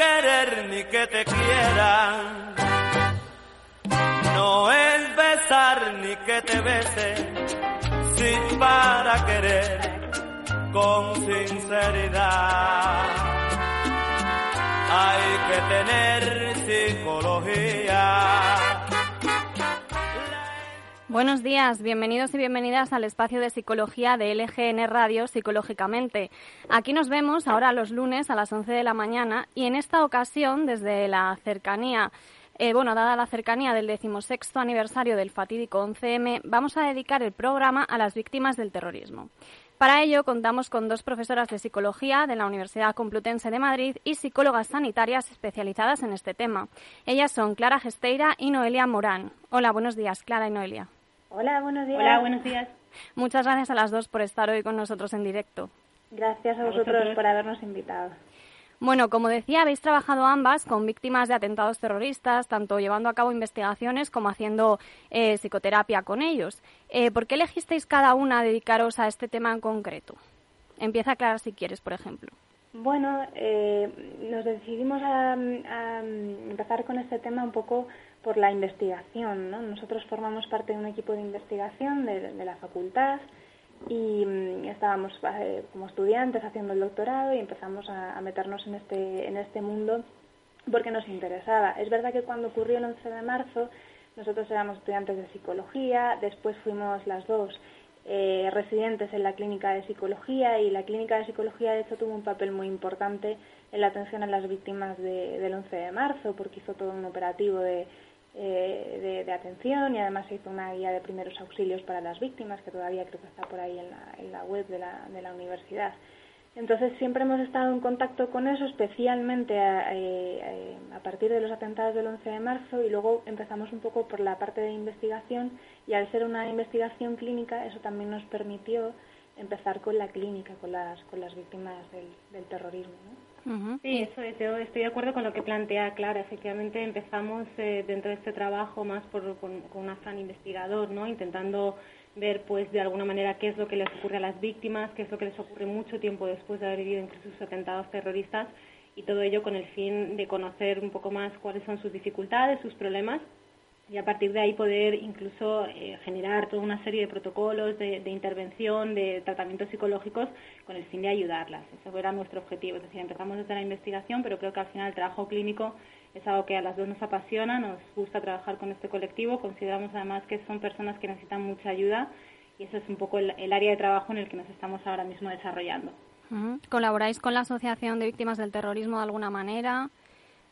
Querer ni que te quieran, no es besar ni que te bese, sin para querer con sinceridad. Hay que tener psicología. Buenos días, bienvenidos y bienvenidas al espacio de psicología de LGN Radio Psicológicamente. Aquí nos vemos ahora los lunes a las 11 de la mañana y en esta ocasión desde la cercanía eh, bueno, dada la cercanía del decimosexto aniversario del fatídico 11M, vamos a dedicar el programa a las víctimas del terrorismo. Para ello contamos con dos profesoras de psicología de la Universidad Complutense de Madrid y psicólogas sanitarias especializadas en este tema. Ellas son Clara Gesteira y Noelia Morán. Hola, buenos días, Clara y Noelia. Hola, buenos días. Hola, buenos días. Muchas gracias a las dos por estar hoy con nosotros en directo. Gracias a vosotros por habernos invitado. Bueno, como decía, habéis trabajado ambas con víctimas de atentados terroristas, tanto llevando a cabo investigaciones como haciendo eh, psicoterapia con ellos. Eh, ¿Por qué elegisteis cada una dedicaros a este tema en concreto? Empieza Clara si quieres, por ejemplo. Bueno, eh, nos decidimos a, empezar con este tema un poco por la investigación. ¿no? Nosotros formamos parte de un equipo de investigación de, la facultad y mm, estábamos eh, como estudiantes haciendo el doctorado y empezamos a, meternos en este, en este mundo porque nos interesaba. Es verdad que cuando ocurrió el 11 de marzo nosotros éramos estudiantes de psicología, después fuimos las dos eh, residentes en la clínica de psicología y la clínica de psicología de hecho tuvo un papel muy importante en la atención a las víctimas del 11 de marzo porque hizo todo un operativo de eh, de, atención y además se hizo una guía de primeros auxilios para las víctimas que todavía creo que está por ahí en la, web de la, de universidad. Entonces siempre hemos estado en contacto con eso, especialmente a, eh, a, partir de los atentados del 11 de marzo y luego empezamos un poco por la parte de investigación y al ser una investigación clínica eso también nos permitió empezar con la clínica, con las, con las víctimas del, terrorismo. Sí, eso es. Yo estoy de acuerdo con lo que plantea Clara. Efectivamente, empezamos eh, dentro de este trabajo más por, con, un afán investigador, ¿no? Intentando ver, pues, de alguna manera qué es lo que les ocurre a las víctimas, qué es lo que les ocurre mucho tiempo después de haber vivido incluso sus atentados terroristas y todo ello con el fin de conocer un poco más cuáles son sus dificultades, sus problemas y a partir de ahí poder incluso eh, generar toda una serie de protocolos de, intervención, de tratamientos psicológicos con el fin de ayudarlas. Ese era nuestro objetivo. Es decir, empezamos desde la investigación, pero creo que al final el trabajo clínico es algo que a las dos nos apasiona, nos gusta trabajar con este colectivo. Consideramos además que son personas que necesitan mucha ayuda y ese es un poco el, área de trabajo en el que nos estamos ahora mismo desarrollando. ¿Colaboráis con la Asociación de Víctimas del Terrorismo de alguna manera?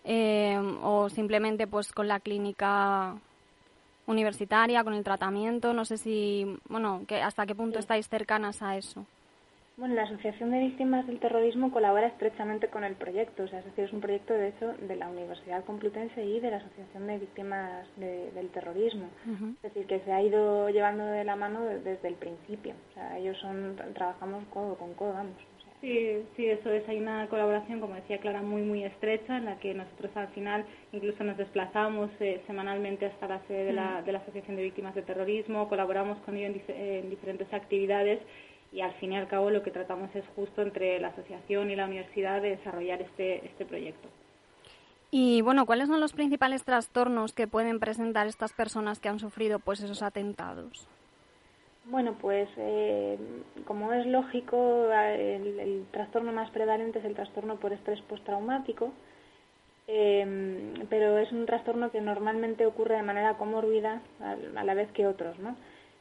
Eh, o simplemente pues con la clínica universitaria, con el tratamiento. No sé si, bueno, que, hasta qué punto estáis cercanas a eso. Bueno, la Asociación de Víctimas del Terrorismo colabora estrechamente con el proyecto. O sea, es decir, es un proyecto, de hecho, de la Universidad Complutense y de la Asociación de Víctimas del Terrorismo. Es decir, que se ha ido llevando de la mano desde el principio. O sea, ellos son, trabajamos codo con codo, vamos. Sí, sí, eso es. Hay una colaboración, como decía Clara, muy, muy estrecha, en la que nosotros al final incluso nos desplazamos eh, semanalmente hasta la sede de la, de la Asociación de Víctimas de Terrorismo, colaboramos con ellos en, diferentes actividades y al fin y al cabo lo que tratamos es justo entre la asociación y la universidad de desarrollar este, este proyecto. Y bueno, ¿cuáles son los principales trastornos que pueden presentar estas personas que han sufrido pues esos atentados? Bueno, pues eh, como es lógico, el, trastorno más prevalente es el trastorno por estrés postraumático, eh, pero es un trastorno que normalmente ocurre de manera comórbida a, la vez que otros, ¿no?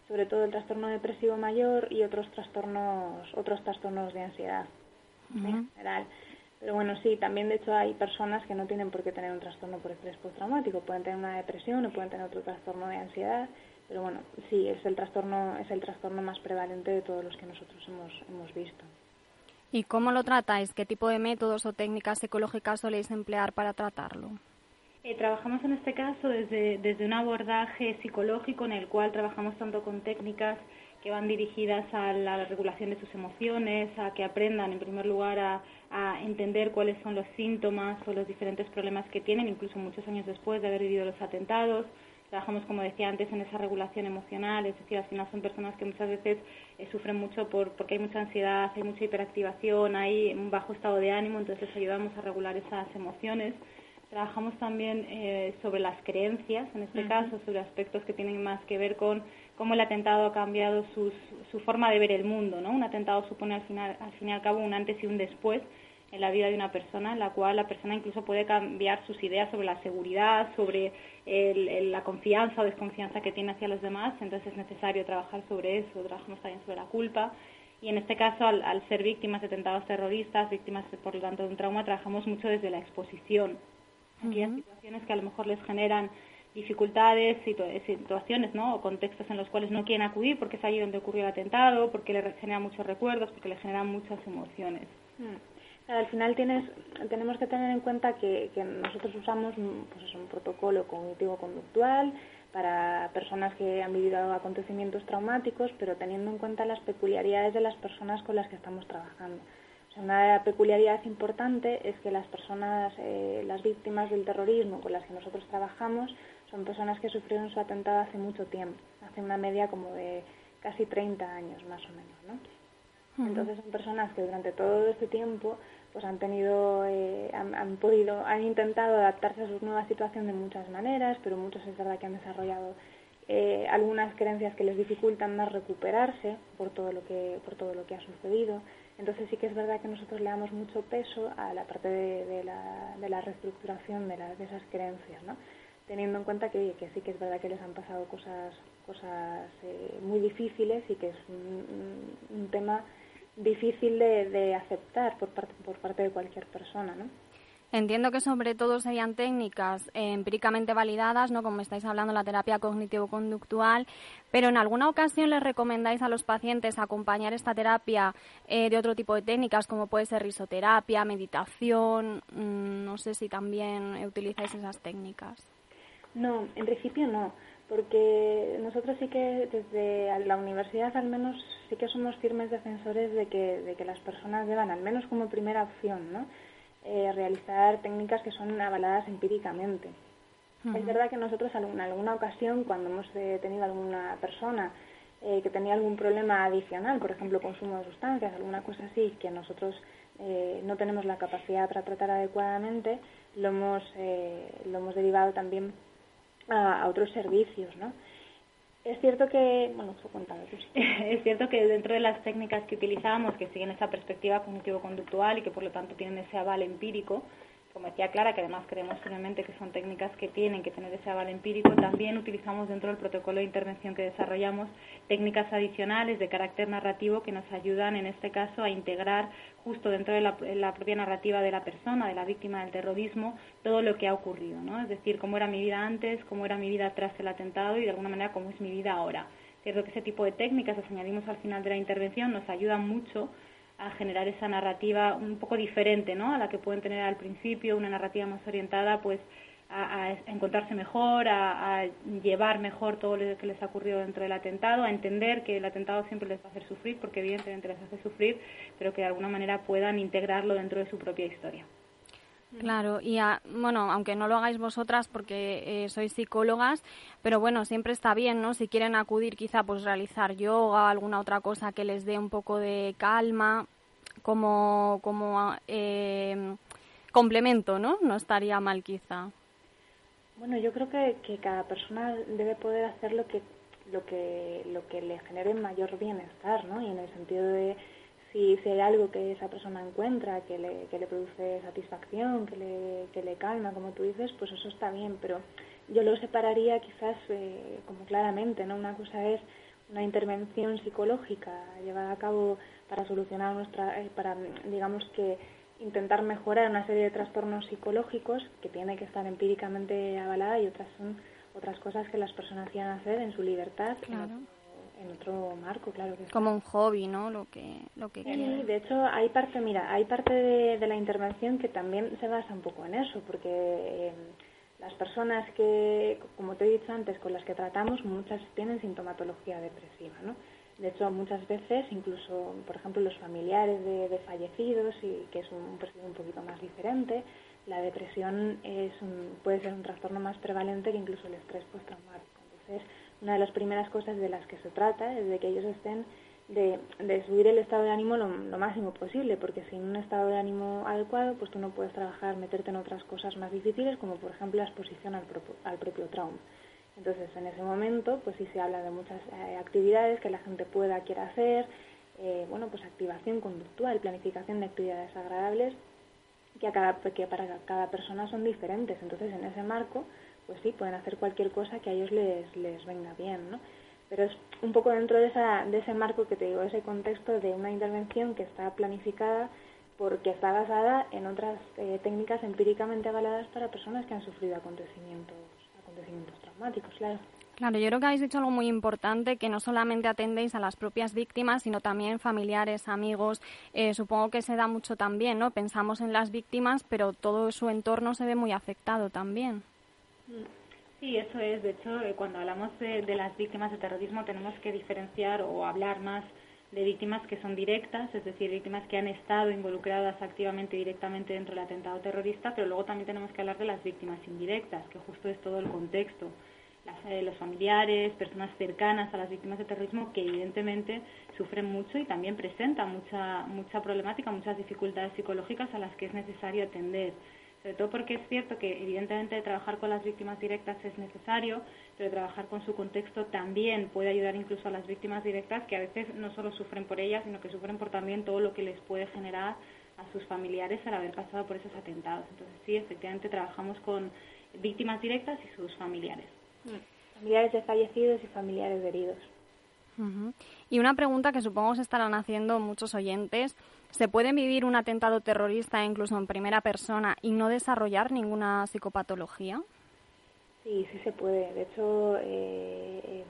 Sobre todo el trastorno depresivo mayor y otros trastornos, otros trastornos de ansiedad en general. Pero bueno, sí, también de hecho hay personas que no tienen por qué tener un trastorno por estrés postraumático, pueden tener una depresión o pueden tener otro trastorno de ansiedad, pero bueno, sí, es el trastorno, es el trastorno más prevalente de todos los que nosotros hemos, hemos visto. ¿Y cómo lo tratáis? ¿Qué tipo de métodos o técnicas psicológicas soléis emplear para tratarlo? Eh, trabajamos en este caso desde, desde un abordaje psicológico en el cual trabajamos tanto con técnicas que van dirigidas a la regulación de sus emociones, a que aprendan en primer lugar a, a, entender cuáles son los síntomas o los diferentes problemas que tienen, incluso muchos años después de haber vivido los atentados. Trabajamos, como decía antes, en esa regulación emocional, es decir, al final son personas que muchas veces eh, sufren mucho por, porque hay mucha ansiedad, hay mucha hiperactivación, hay un bajo estado de ánimo, entonces ayudamos a regular esas emociones. Trabajamos también eh, sobre las creencias, en este caso, sobre aspectos que tienen más que ver con cómo el atentado ha cambiado sus, su forma de ver el mundo. ¿no? Un atentado supone al, final, al fin y al cabo un antes y un después en la vida de una persona, en la cual la persona incluso puede cambiar sus ideas sobre la seguridad, sobre el, el, la confianza o desconfianza que tiene hacia los demás. Entonces es necesario trabajar sobre eso. Trabajamos también sobre la culpa. Y en este caso, al, al ser víctimas de atentados terroristas, víctimas, por lo tanto, de un trauma, trabajamos mucho desde la exposición aquellas situaciones que a lo mejor les generan dificultades, situaciones ¿no? o contextos en los cuales no quieren acudir porque es allí donde ocurrió el atentado, porque le generan muchos recuerdos, porque le generan muchas emociones. Mm. Al final tienes, tenemos que tener en cuenta que, que nosotros usamos pues un protocolo cognitivo-conductual para personas que han vivido acontecimientos traumáticos, pero teniendo en cuenta las peculiaridades de las personas con las que estamos trabajando. Una peculiaridad importante es que las personas, eh, las víctimas del terrorismo con las que nosotros trabajamos, son personas que sufrieron su atentado hace mucho tiempo, hace una media como de casi 30 años más o menos, ¿no? Entonces son personas que durante todo este tiempo pues han tenido, eh, han, han, podido, han intentado adaptarse a su nueva situación de muchas maneras, pero muchos es verdad que han desarrollado eh, algunas creencias que les dificultan más recuperarse por todo lo que, por todo lo que ha sucedido. Entonces sí que es verdad que nosotros le damos mucho peso a la parte de, la, de la, reestructuración de, la, de, esas creencias, ¿no? teniendo en cuenta que, que, sí que es verdad que les han pasado cosas, cosas eh, muy difíciles y que es un, un tema difícil de, de aceptar por parte, por parte de cualquier persona. ¿no? Entiendo que sobre todo serían técnicas eh, empíricamente validadas, ¿no? Como estáis hablando, la terapia cognitivo-conductual, pero en alguna ocasión les recomendáis a los pacientes acompañar esta terapia eh, de otro tipo de técnicas, como puede ser risoterapia, meditación, mmm, no sé si también utilizáis esas técnicas. No, en principio no, porque nosotros sí que desde la universidad al menos sí que somos firmes defensores de que, de que las personas deban, al menos como primera opción, ¿no? eh, realizar técnicas que son avaladas empíricamente. Uh -huh. Es verdad que nosotros en alguna ocasión, cuando hemos eh, tenido alguna persona eh, que tenía algún problema adicional, por ejemplo, consumo de sustancias, alguna cosa así, que nosotros eh, no tenemos la capacidad para tratar adecuadamente, lo hemos, eh, lo hemos derivado también a, otros servicios, ¿no? Es cierto que, bueno, es cierto que dentro de las técnicas que utilizamos, que siguen esa perspectiva cognitivo-conductual y que por lo tanto tienen ese aval empírico, como decía Clara, que además creemos firmemente que son técnicas que tienen que tener ese aval empírico, también utilizamos dentro del protocolo de intervención que desarrollamos técnicas adicionales de carácter narrativo que nos ayudan en este caso a integrar justo dentro de la, propia narrativa de la persona, de la víctima del terrorismo, todo lo que ha ocurrido, ¿no? Es decir, cómo era mi vida antes, cómo era mi vida tras el atentado y de alguna manera cómo es mi vida ahora. Cierto que ese tipo de técnicas, las añadimos al final de la intervención, nos ayudan mucho a generar esa narrativa un poco diferente ¿no? a la que pueden tener al principio, una narrativa más orientada pues a, encontrarse mejor, a, a, llevar mejor todo lo que les ha ocurrido dentro del atentado, a entender que el atentado siempre les va a hacer sufrir, porque evidentemente les hace sufrir, pero que de alguna manera puedan integrarlo dentro de su propia historia. Claro, y a, bueno, aunque no lo hagáis vosotras porque eh, sois psicólogas, pero bueno, siempre está bien, ¿no? Si quieren acudir quizá pues realizar yoga o alguna otra cosa que les dé un poco de calma como, como eh, complemento, ¿no? No estaría mal quizá. Bueno, yo creo que, que cada persona debe poder hacer lo que, lo que, lo que le genere mayor bienestar, ¿no? Y en el sentido de si, si hay algo que esa persona encuentra que le, que le produce satisfacción, que le, que le calma, como tú dices, pues eso está bien, pero yo lo separaría quizás eh, como claramente, ¿no? Una cosa es una intervención psicológica llevada a cabo para solucionar nuestra, eh, para digamos que intentar mejorar una serie de trastornos psicológicos que tiene que estar empíricamente avalada y otras son otras cosas que las personas quieran hacer en su libertad en, otro, marco, claro que Como un hobby, ¿no? Lo que, lo que sí, de hecho hay parte, mira, hay parte de, la intervención que también se basa un poco en eso, porque eh, las personas que, como te he dicho antes, con las que tratamos, muchas tienen sintomatología depresiva, ¿no? De hecho, muchas veces, incluso, por ejemplo, los familiares de, fallecidos, y que es un perfil un poquito más diferente, la depresión es puede ser un trastorno más prevalente que incluso el estrés postraumático. Entonces, una de las primeras cosas de las que se trata es de que ellos estén de, subir el estado de ánimo lo, máximo posible, porque sin un estado de ánimo adecuado, pues tú no puedes trabajar, meterte en otras cosas más difíciles, como por ejemplo la exposición al, al propio trauma. Entonces, en ese momento, pues sí se habla de muchas eh, actividades que la gente pueda, quiera hacer, eh, bueno, pues activación conductual, planificación de actividades agradables, que, a cada, que para cada persona son diferentes. Entonces, en ese marco, pues sí, pueden hacer cualquier cosa que a ellos les, les venga bien, ¿no? Pero es un poco dentro de, esa, de ese marco que te digo, ese contexto de una intervención que está planificada porque está basada en otras eh, técnicas empíricamente avaladas para personas que han sufrido acontecimientos traumáticos, claro. Claro, yo creo que habéis dicho algo muy importante, que no solamente atendéis a las propias víctimas, sino también familiares, amigos. Eh, supongo que se da mucho también, ¿no? Pensamos en las víctimas, pero todo su entorno se ve muy afectado también. Sí, eso es. De hecho, eh, cuando hablamos de, de las víctimas de terrorismo tenemos que diferenciar o hablar más de víctimas que son directas, es decir, víctimas que han estado involucradas activamente y directamente dentro del atentado terrorista, pero luego también tenemos que hablar de las víctimas indirectas, que justo es todo el contexto. Eh, los familiares, personas cercanas a las víctimas de terrorismo que evidentemente sufren mucho y también presentan mucha, mucha problemática, muchas dificultades psicológicas a las que es necesario atender sobre todo porque es cierto que evidentemente trabajar con las víctimas directas es necesario, pero trabajar con su contexto también puede ayudar incluso a las víctimas directas que a veces no solo sufren por ellas, sino que sufren por también todo lo que les puede generar a sus familiares al haber pasado por esos atentados. Entonces sí, efectivamente trabajamos con víctimas directas y sus familiares. Mm. Familiares de fallecidos y familiares de heridos. Y una pregunta que supongo se estarán haciendo muchos oyentes. ¿Se puede vivir un atentado terrorista incluso en primera persona y no desarrollar ninguna psicopatología? Sí, sí se puede. De hecho, eh,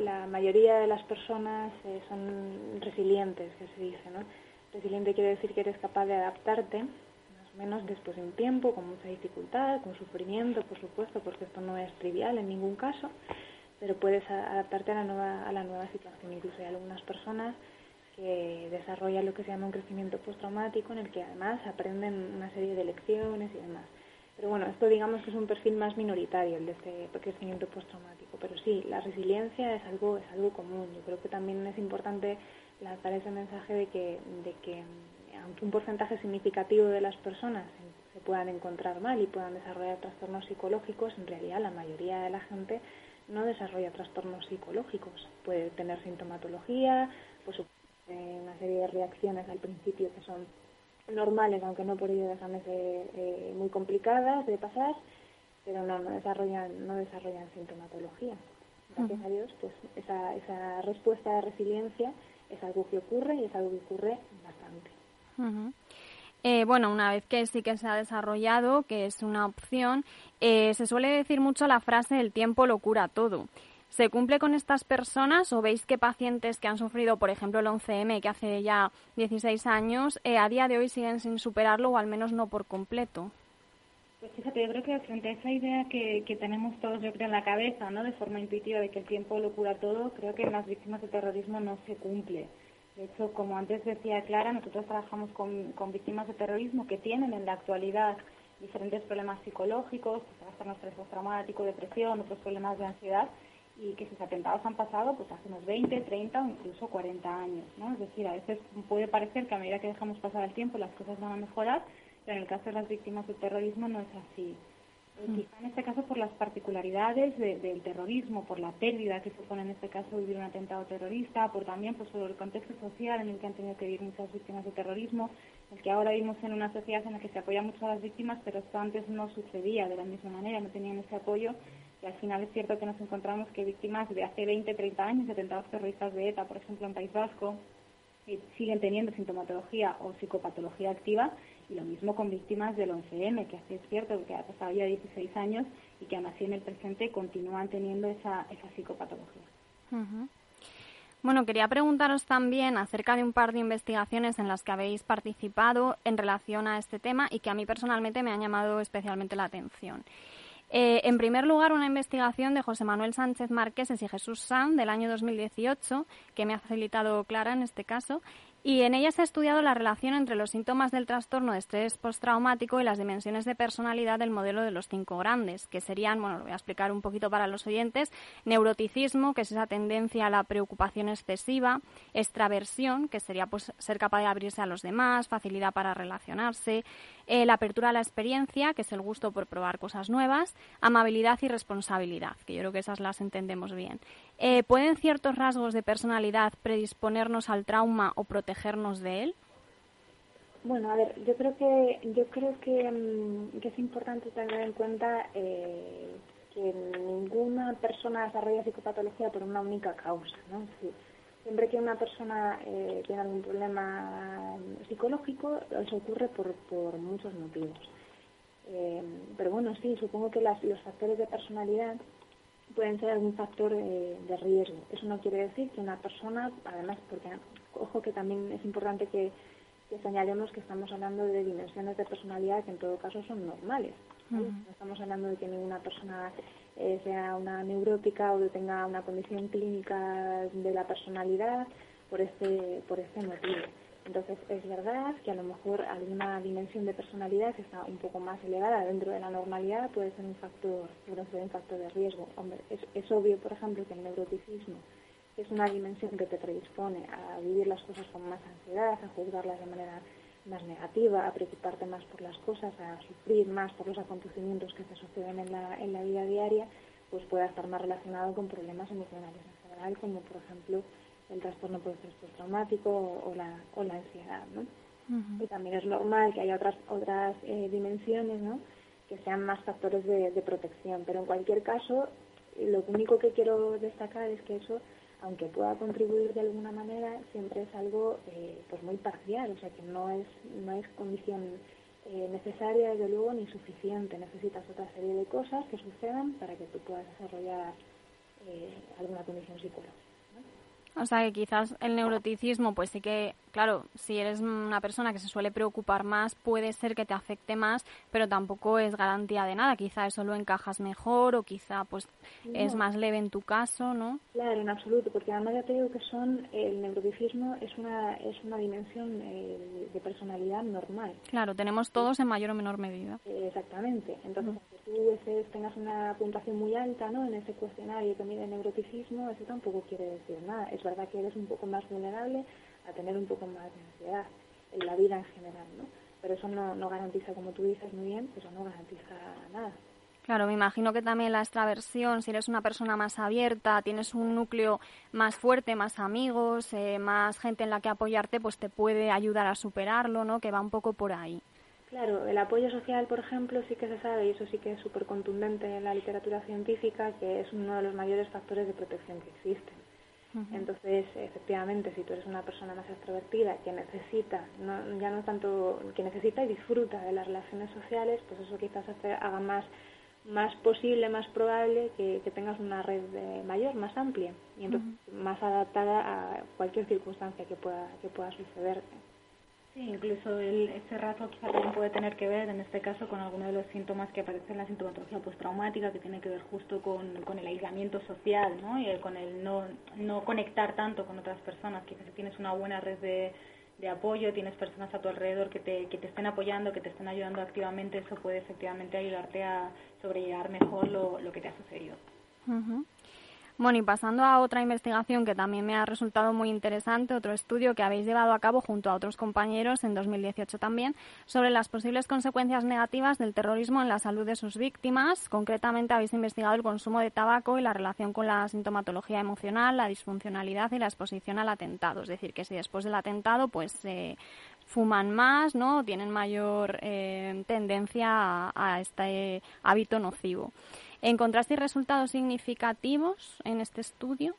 la mayoría de las personas eh, son resilientes, que se dice, ¿no? Resiliente quiere decir que eres capaz de adaptarte, más o menos después de un tiempo, con mucha dificultad, con sufrimiento, por supuesto, porque esto no es trivial en ningún caso, pero puedes adaptarte a la nueva, a la nueva situación. Incluso hay algunas personas que desarrollan lo que se llama un crecimiento postraumático, en el que además aprenden una serie de lecciones y demás. Pero bueno, esto digamos que es un perfil más minoritario, el de este crecimiento postraumático. Pero sí, la resiliencia es algo, es algo común. Yo creo que también es importante lanzar ese mensaje de que, de que aunque un porcentaje significativo de las personas se puedan encontrar mal y puedan desarrollar trastornos psicológicos, en realidad la mayoría de la gente no desarrolla trastornos psicológicos. Puede tener sintomatología, pues una serie de reacciones al principio que son normales, aunque no por ello dejan de ser eh, muy complicadas de pasar, pero no, no desarrollan, no desarrollan sintomatología. Gracias a Dios, pues esa, esa respuesta de resiliencia es algo que ocurre y es algo que ocurre bastante. Eh, bueno, una vez que sí que se ha desarrollado, que es una opción, eh, se suele decir mucho la frase el tiempo lo cura todo. ¿Se cumple con estas personas o veis que pacientes que han sufrido, por ejemplo, el 11M, que hace ya 16 años, eh, a día de hoy siguen sin superarlo o al menos no por completo? Pues fíjate, yo creo que frente a esa idea que, que tenemos todos, yo creo, en la cabeza, ¿no? De forma intuitiva de que el tiempo lo cura todo, creo que en las víctimas de terrorismo no se cumple. De hecho, como antes decía Clara, nosotros trabajamos con, con víctimas de terrorismo que tienen en la actualidad diferentes problemas psicológicos, estrés postraumático, depresión, otros problemas de ansiedad, y que sus atentados han pasado pues hace unos 20, 30 o incluso 40 años, ¿no? Es decir, a veces puede parecer que a medida que dejamos pasar el tiempo las cosas van a mejorar, pero en el caso de las víctimas del terrorismo no es así. Mm. Quizá en este caso por las particularidades del terrorismo, por la pérdida que supone en este caso vivir un atentado terrorista, por también pues, por el contexto social en el que han tenido que vivir muchas víctimas de terrorismo, el que ahora vivimos en una sociedad en la que se apoya mucho a las víctimas, pero esto antes no sucedía de la misma manera, no tenían ese apoyo al final es cierto que nos encontramos que víctimas de hace 20, 30 años de atentados terroristas de ETA, por ejemplo en País Vasco, siguen teniendo sintomatología o psicopatología activa Y lo mismo con víctimas del 11M, que así es cierto que ha pasado ya 16 años y que aún así en el presente continúan teniendo esa, esa psicopatología. Bueno, quería preguntaros también acerca de un par de investigaciones en las que habéis participado en relación a este tema y que a mí personalmente me han llamado especialmente la atención. Eh, en primer lugar, una investigación de José Manuel Sánchez Marqueses y Jesús San del año 2018, que me ha facilitado Clara en este caso, y en ella se ha estudiado la relación entre los síntomas del trastorno de estrés postraumático y las dimensiones de personalidad del modelo de los cinco grandes, que serían, bueno, lo voy a explicar un poquito para los oyentes, neuroticismo, que es esa tendencia a la preocupación excesiva, extraversión, que sería pues ser capaz de abrirse a los demás, facilidad para relacionarse, eh, la apertura a la experiencia, que es el gusto por probar cosas nuevas, amabilidad y responsabilidad, que yo creo que esas las entendemos bien. Eh, ¿Pueden ciertos rasgos de personalidad predisponernos al trauma o protegernos de él? Bueno, a ver, yo creo que yo creo que, mm, es importante tener en cuenta eh, que ninguna persona desarrolla psicopatología por una única causa, ¿no? siempre que una persona eh, tiene algún problema psicológico, eso ocurre por, por muchos motivos. Eh, pero bueno, sí, supongo que los factores de personalidad pueden ser algún factor de riesgo. Eso no quiere decir que una persona, además, porque ojo que también es importante que, señalemos que estamos hablando de dimensiones de personalidad que en todo caso son normales. No estamos hablando de que ninguna persona eh, sea una neurótica o que tenga una condición clínica de la personalidad por este, por este motivo. Entonces, es verdad que a lo mejor alguna dimensión de personalidad que está un poco más elevada dentro de la normalidad puede ser un factor, puede ser un factor de riesgo. Hombre, es, es obvio, por ejemplo, que el neuroticismo es una dimensión que te predispone a vivir las cosas con más ansiedad, a juzgarlas de manera más negativa, a preocuparte más por las cosas, a sufrir más por los acontecimientos que te suceden en la, en la vida diaria, pues pueda estar más relacionado con problemas emocionales en general, como por ejemplo el trastorno postraumático o, la, o la ansiedad. ¿no? Y también es normal que haya otras, otras eh, dimensiones ¿no? que sean más factores de, de protección, pero en cualquier caso, lo único que quiero destacar es que eso aunque pueda contribuir de alguna manera, siempre es algo eh, pues muy parcial, o sea que no es, no es condición eh, necesaria, desde luego, ni suficiente. Necesitas otra serie de cosas que sucedan para que tú puedas desarrollar eh, alguna condición psicológica. O sea que quizás el neuroticismo, pues sí que, claro, si eres una persona que se suele preocupar más, puede ser que te afecte más, pero tampoco es garantía de nada. Quizá eso lo encajas mejor o quizá pues es más leve en tu caso, ¿no? Claro, en absoluto, porque además ya te digo que son, el neuroticismo es una, es una dimensión eh, de personalidad normal. Claro, tenemos todos en mayor o menor medida. exactamente. Entonces, tú tengas una puntuación muy alta ¿no? en ese cuestionario que mide neuroticismo, eso tampoco quiere decir nada. Es verdad que eres un poco más vulnerable a tener un poco más de ansiedad en la vida en general, ¿no? Pero eso no, no garantiza, como tú dices muy bien, eso no garantiza nada. Claro, me imagino que también la extraversión, si eres una persona más abierta, tienes un núcleo más fuerte, más amigos, eh, más gente en la que apoyarte, pues te puede ayudar a superarlo, ¿no? Que va un poco por ahí. Claro, el apoyo social, por ejemplo, sí que se sabe, y eso sí que es súper contundente en la literatura científica, que es uno de los mayores factores de protección que existen. Entonces, efectivamente, si tú eres una persona más extrovertida que necesita, no, ya no tanto que necesita y disfruta de las relaciones sociales, pues eso quizás hace, haga más, más posible, más probable que, tengas una red mayor, más amplia y entonces más adaptada a cualquier circunstancia que pueda, que pueda suceder. Sí, incluso el, ese rasgo quizá también puede tener que ver, en este caso, con alguno de los síntomas que aparecen en la sintomatología postraumática, que tiene que ver justo con, el aislamiento social, ¿no? Y con el no, no conectar tanto con otras personas, que si tienes una buena red de, de apoyo, tienes personas a tu alrededor que te, que te estén apoyando, que te estén ayudando activamente, eso puede efectivamente ayudarte a sobrellevar mejor lo, lo que te ha sucedido. Bueno, y pasando a otra investigación que también me ha resultado muy interesante, otro estudio que habéis llevado a cabo junto a otros compañeros en 2018 también, sobre las posibles consecuencias negativas del terrorismo en la salud de sus víctimas. Concretamente habéis investigado el consumo de tabaco y la relación con la sintomatología emocional, la disfuncionalidad y la exposición al atentado. Es decir, que si después del atentado pues eh, fuman más, ¿no? Tienen mayor eh, tendencia a este hábito nocivo. ¿Encontrasteis resultados significativos en este estudio?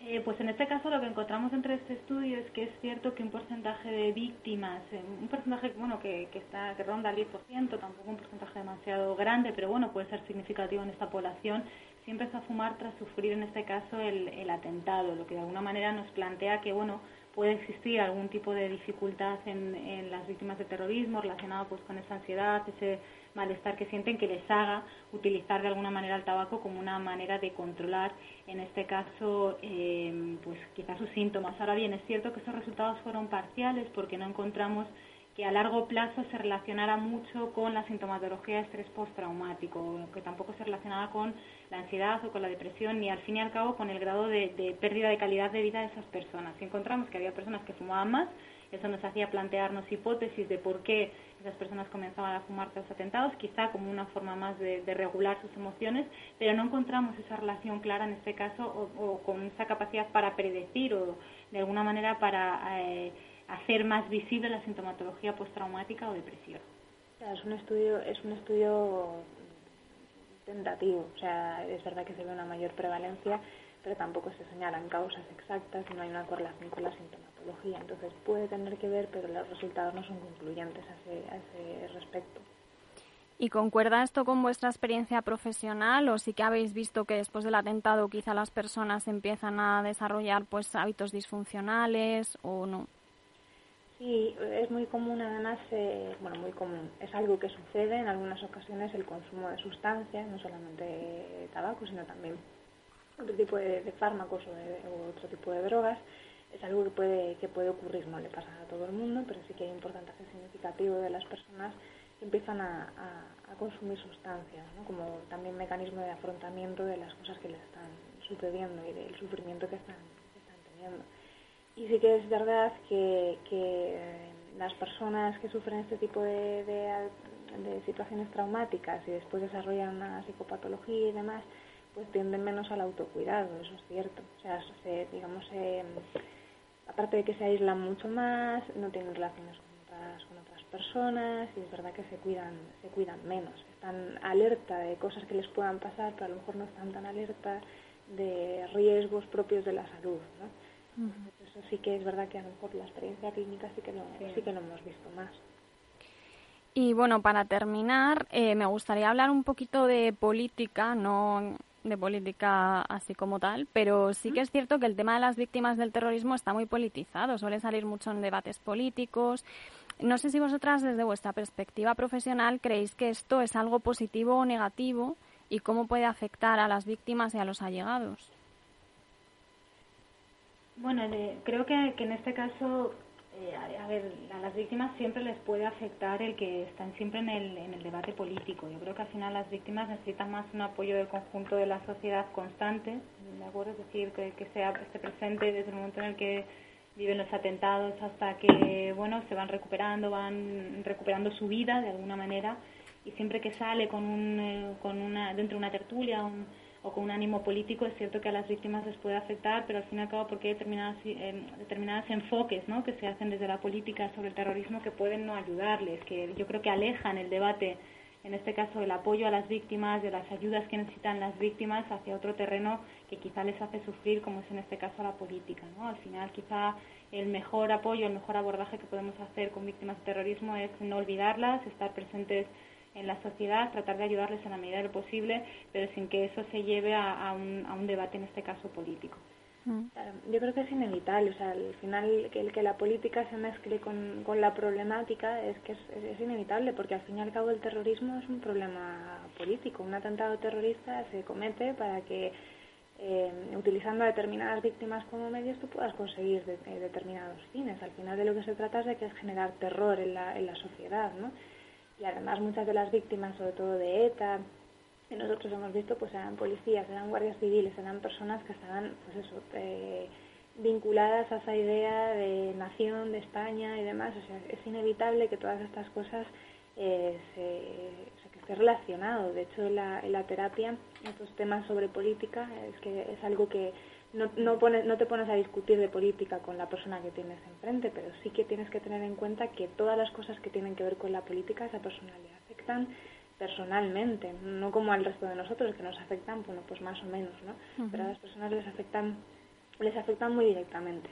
Eh, pues en este caso lo que encontramos dentro de este estudio es que es cierto que un porcentaje de víctimas, eh, un porcentaje bueno que, está que ronda el 10%, tampoco un porcentaje demasiado grande, pero bueno puede ser significativo en esta población, sí empezó a fumar tras sufrir en este caso el, el atentado, lo que de alguna manera nos plantea que bueno puede existir algún tipo de dificultad en, en las víctimas de terrorismo relacionado pues con esa ansiedad, ese malestar que sienten que les haga utilizar de alguna manera el tabaco como una manera de controlar, en este caso, eh, pues quizás sus síntomas. Ahora bien, es cierto que esos resultados fueron parciales porque no encontramos que a largo plazo se relacionara mucho con la sintomatología de estrés postraumático, que tampoco se relacionaba con la ansiedad o con la depresión, ni al fin y al cabo con el grado de, de pérdida de calidad de vida de esas personas. Si encontramos que había personas que fumaban más, eso nos hacía plantearnos hipótesis de por qué esas personas comenzaban a fumar tras atentados, quizá como una forma más de, regular sus emociones, pero no encontramos esa relación clara en este caso o, o con esa capacidad para predecir o de alguna manera para eh, hacer más visible la sintomatología postraumática o depresiva. Es un estudio, es un estudio tentativo, o sea, es verdad que se ve una mayor prevalencia, pero tampoco se señalan causas exactas no hay una correlación con la sintomatología. Entonces puede tener que ver, pero los resultados no son concluyentes a ese, a ese respecto. ¿Y concuerda esto con vuestra experiencia profesional o sí que habéis visto que después del atentado quizá las personas empiezan a desarrollar pues hábitos disfuncionales o no? Sí, es muy común además, eh, bueno, muy común, es algo que sucede en algunas ocasiones el consumo de sustancias, no solamente tabaco, sino también otro tipo de, fármacos o, de, otro tipo de drogas, es algo que puede, que puede ocurrir, no le pasa a todo el mundo, pero sí que hay un porcentaje significativo de las personas que empiezan a, a, a consumir sustancias, ¿no? como también mecanismo de afrontamiento de las cosas que les están sucediendo y del sufrimiento que están, que están teniendo. Y sí que es verdad que, que las personas que sufren este tipo de, de, situaciones traumáticas y después desarrollan una psicopatología y demás, pues tienden menos al autocuidado, eso es cierto. O sea, se, digamos, aparte de que se aíslan mucho más, no tienen relaciones con otras, con otras personas y es verdad que se cuidan, se cuidan menos. Están alerta de cosas que les puedan pasar, pero a lo mejor no están tan alerta de riesgos propios de la salud. Uh -huh. Eso sí que es verdad que a lo mejor la experiencia clínica sí que lo, sí. Sí que lo hemos visto más. Y bueno, para terminar, eh, me gustaría hablar un poquito de política, no de política así como tal, pero sí que es cierto que el tema de las víctimas del terrorismo está muy politizado, suele salir mucho en debates políticos. No sé si vosotras desde vuestra perspectiva profesional creéis que esto es algo positivo o negativo y cómo puede afectar a las víctimas y a los allegados. Bueno, creo que, en este caso eh, a, a, ver, a las víctimas siempre les puede afectar el que están siempre en el, en el debate político. Yo creo que al final las víctimas necesitan más un apoyo del conjunto de la sociedad constante, ¿de acuerdo? Es decir, que, que sea esté presente desde el momento en el que viven los atentados hasta que, bueno, se van recuperando, van recuperando su vida de alguna manera y siempre que sale con un, eh, con una, dentro de una tertulia, un, o con un ánimo político, es cierto que a las víctimas les puede afectar, pero al fin y al cabo porque hay determinadas, eh, determinados enfoques ¿no? que se hacen desde la política sobre el terrorismo que pueden no ayudarles, que yo creo que alejan el debate, en este caso el apoyo a las víctimas, de las ayudas que necesitan las víctimas hacia otro terreno que quizá les hace sufrir, como es en este caso la política. ¿no? Al final quizá el mejor apoyo, el mejor abordaje que podemos hacer con víctimas de terrorismo es no olvidarlas, estar presentes en la sociedad, tratar de ayudarles en la medida de lo posible, pero sin que eso se lleve a, a, un, a un debate, en este caso político. Claro, yo creo que es inevitable, o sea, al final que el que la política se mezcle con, con la problemática es que es, es, inevitable, porque al fin y al cabo el terrorismo es un problema político. Un atentado terrorista se comete para que, eh, utilizando a determinadas víctimas como medios, tú puedas conseguir de, de determinados fines. Al final de lo que se trata es de que es generar terror en la, en la sociedad, ¿no? Y además muchas de las víctimas, sobre todo de ETA, que nosotros hemos visto, pues eran policías, eran guardias civiles, eran personas que estaban, pues eso, eh, vinculadas a esa idea de nación, de España y demás. O sea, es inevitable que todas estas cosas eh, se, que esté relacionado. De hecho, la, en la terapia, estos temas sobre política, es que es algo que no, no, pones, no te pones a discutir de política con la persona que tienes enfrente, pero sí que tienes que tener en cuenta que todas las cosas que tienen que ver con la política a esa persona le afectan personalmente, no como al resto de nosotros que nos afectan, bueno, pues más o menos, ¿no? Uh -huh. Pero a las personas les afectan les afectan muy directamente.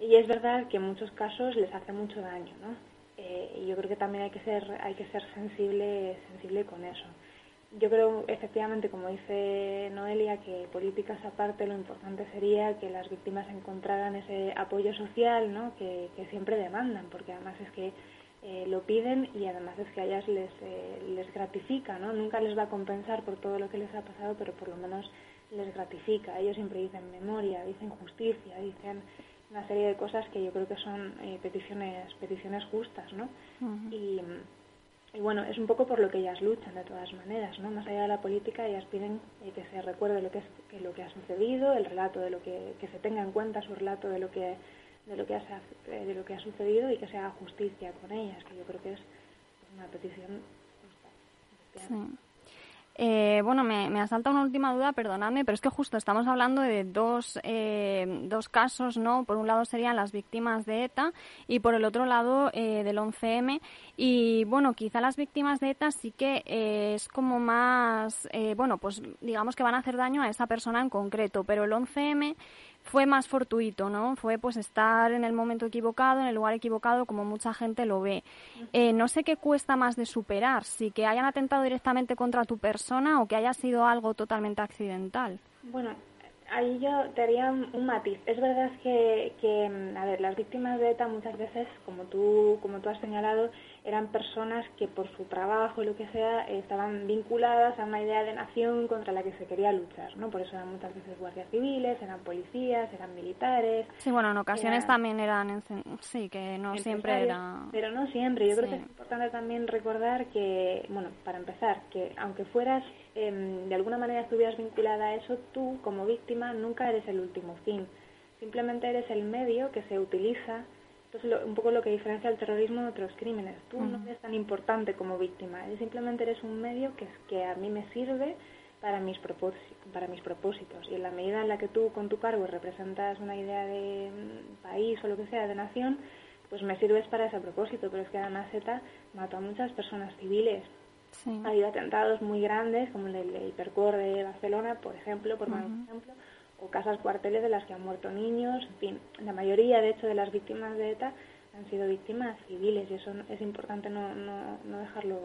Y es verdad que en muchos casos les hace mucho daño, ¿no? Eh, y yo creo que también hay que ser, hay que ser sensible, sensible con eso. Yo creo, efectivamente, como dice Noelia, que políticas aparte, lo importante sería que las víctimas encontraran ese apoyo social ¿no? que, siempre demandan, porque además es que eh, lo piden y además es que a ellas les, eh, les gratifica, ¿no? Nunca les va a compensar por todo lo que les ha pasado, pero por lo menos les gratifica. Ellos siempre dicen memoria, dicen justicia, dicen una serie de cosas que yo creo que son eh, peticiones peticiones justas, ¿no? y, bueno, es un poco por lo que ellas luchan de todas maneras, ¿no? Más allá de la política, ellas piden eh, que se recuerde lo que, es, que lo que ha sucedido, el relato de lo que, que se tenga en cuenta su relato de lo que de lo que ha, eh, de lo que ha sucedido y que se haga justicia con ellas, que yo creo que es una petición justa. Eh, bueno, me, me asalta una última duda, perdonadme, pero es que justo estamos hablando de dos, eh, dos casos, ¿no? Por un lado serían las víctimas de ETA y por el otro lado eh, del 11M. Y bueno, quizá las víctimas de ETA sí que es como más, bueno, pues digamos que van a hacer daño a esa persona en concreto, pero el 11M fue más fortuito, ¿no? Fue pues estar en el momento equivocado, en el lugar equivocado, como mucha gente lo ve. Eh, no sé qué cuesta más de superar, si que hayan atentado directamente contra tu persona o que haya sido algo totalmente accidental. Bueno, ahí yo te haría un matiz. Es verdad que, que, a ver, las víctimas de ETA muchas veces, como tú, como tú has señalado, eran personas que por su trabajo y lo que sea estaban vinculadas a una idea de nación contra la que se quería luchar, ¿no? Por eso eran muchas veces guardias civiles, eran policías, eran militares. Sí, bueno, en ocasiones también eran, sí, que no siempre era... Pero no siempre. Yo creo que es importante también recordar que, bueno, para empezar, que aunque fueras, em, de alguna manera estuvieras vinculada a eso, tú como víctima nunca eres el último fin. Simplemente eres el medio que se utiliza entonces, un poco lo que diferencia el terrorismo de otros crímenes. Tú no eres tan importante como víctima, simplemente eres un medio que, que a mí me sirve para mis, para mis propósitos. Y en la medida en la que tú con tu cargo representas una idea de mm, país o lo que sea, de nación, pues me sirves para ese propósito. Pero es que además ETA mató a muchas personas civiles. Ha habido atentados muy grandes, como el del Hipercor de Barcelona, por ejemplo, por ejemplo, o casas cuarteles de las que han muerto niños, en fin, la mayoría de hecho de las víctimas de ETA han sido víctimas civiles y eso es importante no, no, no dejarlo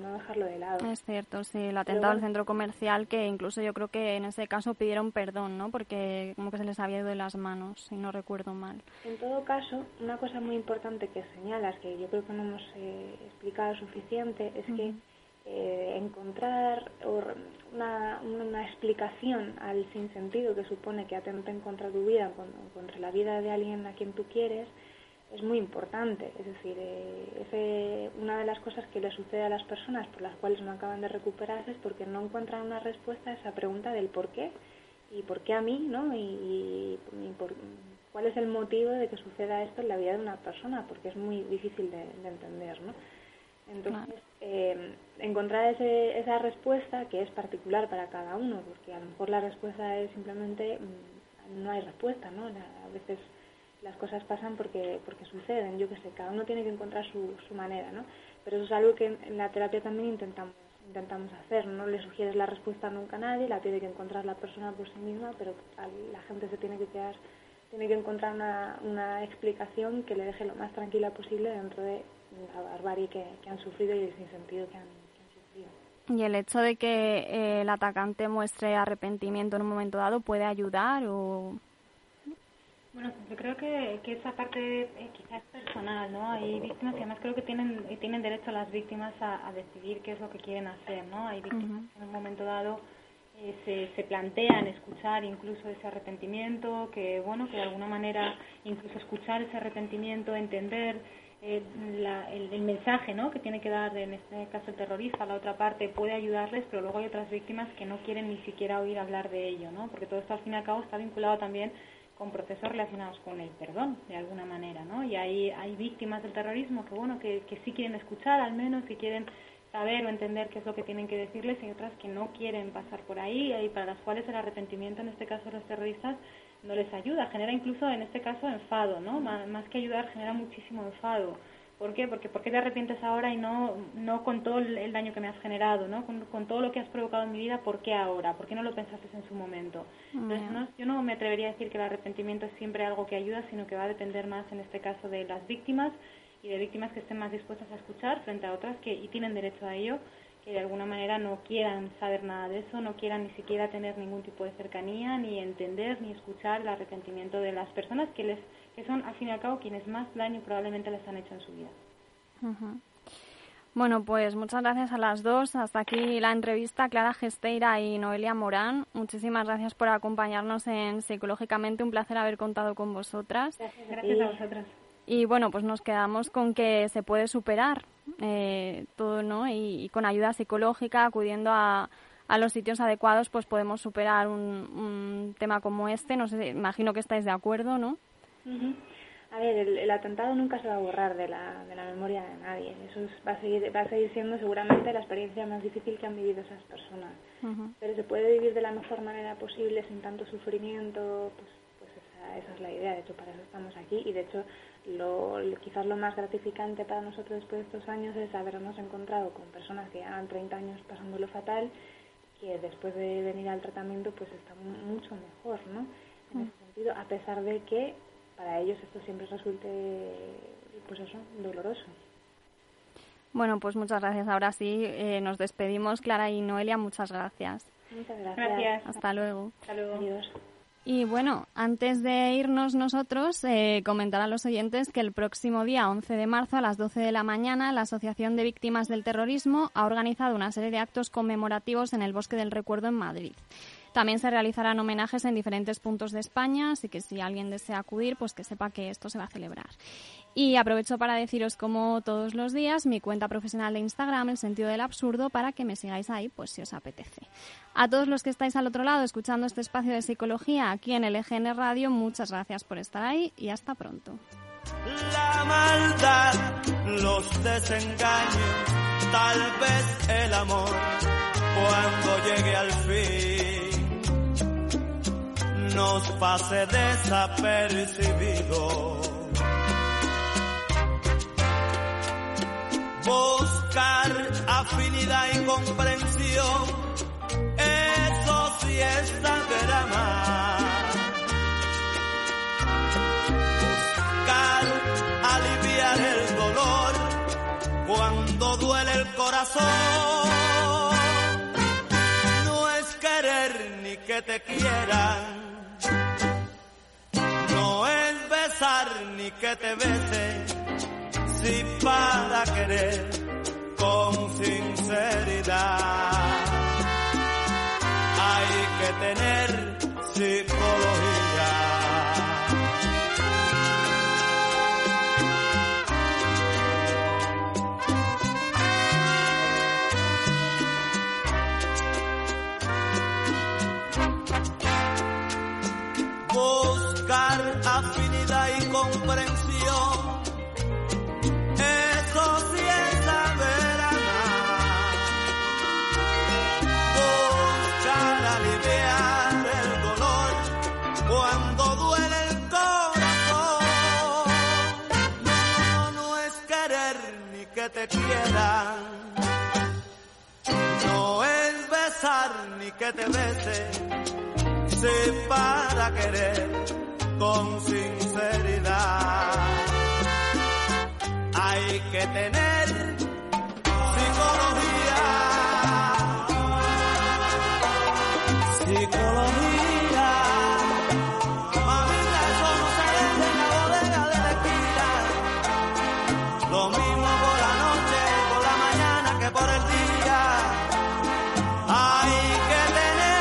no dejarlo de lado. Es cierto, sí, el atentado al centro comercial que incluso yo creo que en ese caso pidieron perdón, ¿no? Porque como que se les había ido de las manos, si no recuerdo mal. En todo caso, una cosa muy importante que señalas, que yo creo que no hemos eh, explicado suficiente, es que eh, encontrar una, una, explicación al sinsentido que supone que atenten contra tu vida, contra la vida de alguien a quien tú quieres, es muy importante. Es decir, eh, una de las cosas que le sucede a las personas por las cuales no acaban de recuperarse es porque no encuentran una respuesta a esa pregunta del por qué y por qué a mí, ¿no? Y, cuál es el motivo de que suceda esto en la vida de una persona, porque es muy difícil de, de entender, ¿no? Entonces, eh, encontrar ese, esa respuesta que es particular para cada uno, porque a lo mejor la respuesta es simplemente mm, no hay respuesta, ¿no? a veces las cosas pasan porque porque suceden, yo qué sé, cada uno tiene que encontrar su, manera, ¿no? Pero eso es algo que en la terapia también intentamos intentamos hacer, no le sugieres la respuesta nunca a nadie, la tiene que encontrar la persona por sí misma, pero la gente se tiene que quedar tiene que encontrar una, una explicación que le deje lo más tranquila posible dentro de la barbarie que, han sufrido y el sinsentido que han, sufrido. ¿Y el hecho de que eh, el atacante muestre arrepentimiento en un momento dado puede ayudar o...? Bueno, yo creo que, que esa parte eh, quizás es personal, ¿no? Hay víctimas y además creo que tienen tienen derecho las víctimas a, decidir qué es lo que quieren hacer, ¿no? Hay víctimas que en un momento dado eh, se, se plantean escuchar incluso ese arrepentimiento, que bueno, que de alguna manera incluso escuchar ese arrepentimiento, entender eh, el, mensaje ¿no? que tiene que dar, en este caso el terrorista, la otra parte puede ayudarles, pero luego hay otras víctimas que no quieren ni siquiera oír hablar de ello, ¿no? porque todo esto al fin y al cabo está vinculado también con procesos relacionados con el perdón, de alguna manera, ¿no? Y hay, hay víctimas del terrorismo que, bueno, que, que sí quieren escuchar, al menos, que quieren saber o entender qué es lo que tienen que decirles, y otras que no quieren pasar por ahí, y para las cuales el arrepentimiento, en este caso de los terroristas, no les ayuda, genera incluso en este caso enfado, ¿no? Más que ayudar, genera muchísimo enfado, ¿Por qué? Porque ¿por qué te arrepientes ahora y no, no con todo el daño que me has generado, ¿no? Con, todo lo que has provocado en mi vida, ¿por qué ahora? ¿Por qué no lo pensaste en su momento? Entonces, no, yo no me atrevería a decir que el arrepentimiento es siempre algo que ayuda, sino que va a depender más, en este caso, de las víctimas y de víctimas que estén más dispuestas a escuchar frente a otras que y tienen derecho a ello que de alguna manera no quieran saber nada de eso, no quieran ni siquiera tener ningún tipo de cercanía, ni entender, ni escuchar el arrepentimiento de las personas que les que son al fin y al cabo quienes más daño probablemente les han hecho en su vida. Bueno, pues muchas gracias a las dos. Hasta aquí la entrevista, Clara Gesteira y Noelia Morán. Muchísimas gracias por acompañarnos en Psicológicamente. Un placer haber contado con vosotras. Gracias, a vosotras. Y bueno, pues nos quedamos con que se puede superar eh, todo, ¿no? Y, con ayuda psicológica, acudiendo a, a, los sitios adecuados, pues podemos superar un, tema como este. No sé, imagino que estáis de acuerdo, ¿no? A ver, el, atentado nunca se va a borrar de la, de la memoria de nadie. Eso va, a seguir, va a seguir siendo seguramente la experiencia más difícil que han vivido esas personas. Pero se puede vivir de la mejor manera posible, sin tanto sufrimiento, pues, esa, esa es la idea. De hecho, para eso estamos aquí. Y de hecho, lo, quizás lo más gratificante para nosotros después de estos años es habernos encontrado con personas que llevan 30 años pasándolo fatal, que después de venir al tratamiento pues están mucho mejor, ¿no? En ese sentido, a pesar de que para ellos esto siempre resulte, pues eso, doloroso. Bueno, pues muchas gracias. Ahora sí, eh, nos despedimos. Clara y Noelia, muchas gracias. Muchas gracias. Hasta luego. Hasta luego. Adiós. Y bueno, antes de irnos nosotros, eh, comentar a los oyentes que el próximo día 11 de marzo a las 12 de la mañana la Asociación de Víctimas del Terrorismo ha organizado una serie de actos conmemorativos en el Bosque del Recuerdo en Madrid. También se realizarán homenajes en diferentes puntos de España, así que si alguien desea acudir, pues que sepa que esto se va a celebrar. Y aprovecho para deciros, como todos los días, mi cuenta profesional de Instagram, El Sentido del Absurdo, para que me sigáis ahí, pues si os apetece. A todos los que estáis al otro lado escuchando este espacio de psicología aquí en el EGN Radio, muchas gracias por estar ahí y hasta pronto. La maldad, los desengaños, tal vez el amor, cuando llegue al fin nos pase desapercibido. Buscar afinidad y comprensión, eso sí es saber amar. Buscar aliviar el dolor cuando duele el corazón. No es querer ni que te quieran ni que te bese, si para querer con sinceridad hay que tener psicología. Comprensión. Eso sí es saber amar. Buscar aliviar el dolor cuando duele el corazón. No, no es querer ni que te quieran. No es besar ni que te bese. Si para querer con sinceridad. Hay que tener